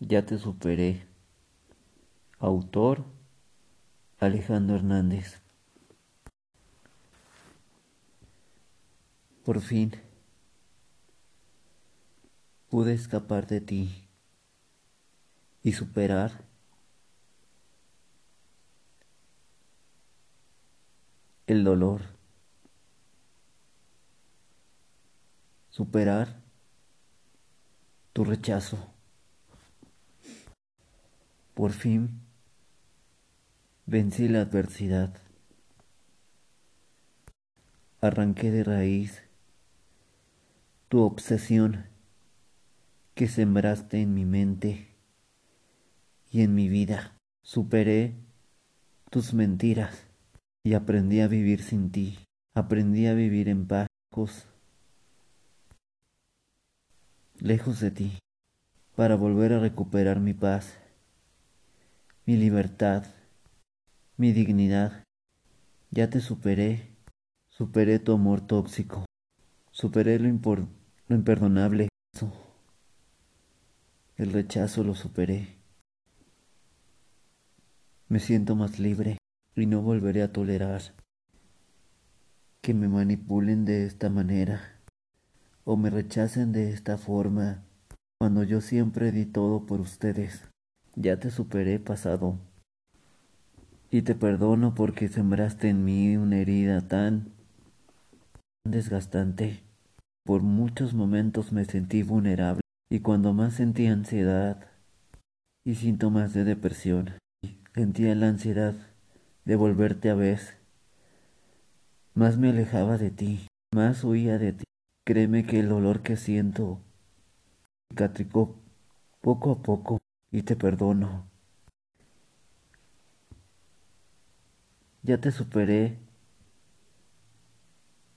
Ya te superé. Autor Alejandro Hernández. Por fin pude escapar de ti y superar el dolor. Superar tu rechazo. Por fin vencí la adversidad. Arranqué de raíz tu obsesión que sembraste en mi mente y en mi vida. Superé tus mentiras y aprendí a vivir sin ti. Aprendí a vivir en paz, lejos de ti, para volver a recuperar mi paz, mi libertad, mi dignidad. Ya te superé, superé tu amor tóxico, superé lo, lo imperdonable, el rechazo lo superé. Me siento más libre y no volveré a tolerar que me manipulen de esta manera o me rechacen de esta forma cuando yo siempre di todo por ustedes. Ya te superé pasado y te perdono porque sembraste en mí una herida tan desgastante. Por muchos momentos me sentí vulnerable y cuando más sentí ansiedad y síntomas de depresión, sentía la ansiedad de volverte a ver. Más me alejaba de ti, más huía de ti. Créeme que el dolor que siento cicatricó poco a poco y te perdono. Ya te superé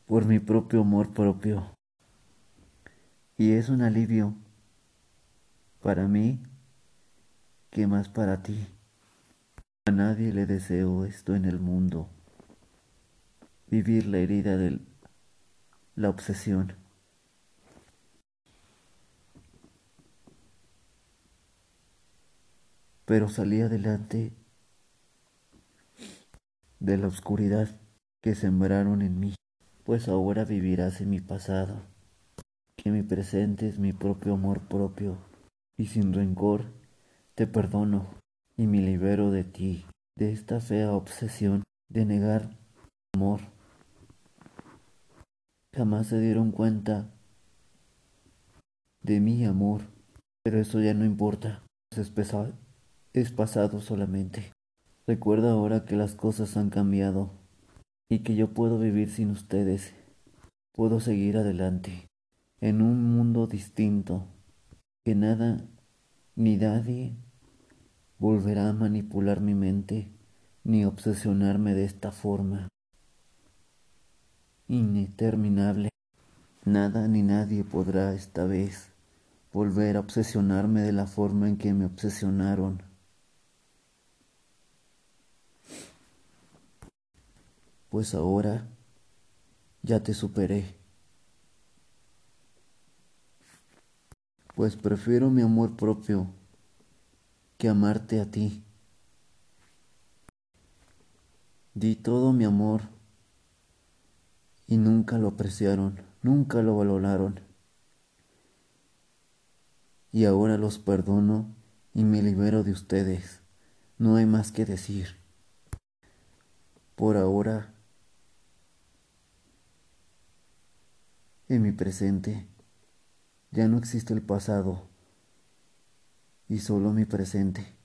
por mi propio amor propio. Y es un alivio para mí que más para ti. A nadie le deseo esto en el mundo, vivir la herida de la obsesión. Pero salí adelante de la oscuridad que sembraron en mí, pues ahora vivirás en mi pasado, que mi presente es mi propio amor propio, y sin rencor te perdono y me libero de ti, de esta fea obsesión de negar amor. Jamás se dieron cuenta de mi amor, pero eso ya no importa, es pasado solamente. Recuerda ahora que las cosas han cambiado y que yo puedo vivir sin ustedes, puedo seguir adelante en un mundo distinto, que nada ni nadie volverá a manipular mi mente ni obsesionarme de esta forma ininterminable. Nada ni nadie podrá esta vez volver a obsesionarme de la forma en que me obsesionaron. Pues ahora ya te superé. Pues prefiero mi amor propio que amarte a ti. Di todo mi amor y nunca lo apreciaron, nunca lo valoraron. Y ahora los perdono y me libero de ustedes. No hay más que decir. Por ahora, mi presente, ya no existe el pasado y solo mi presente,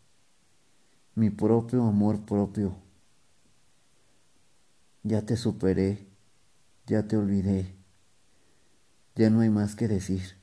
mi propio amor propio. Ya te superé, ya te olvidé, ya no hay más que decir.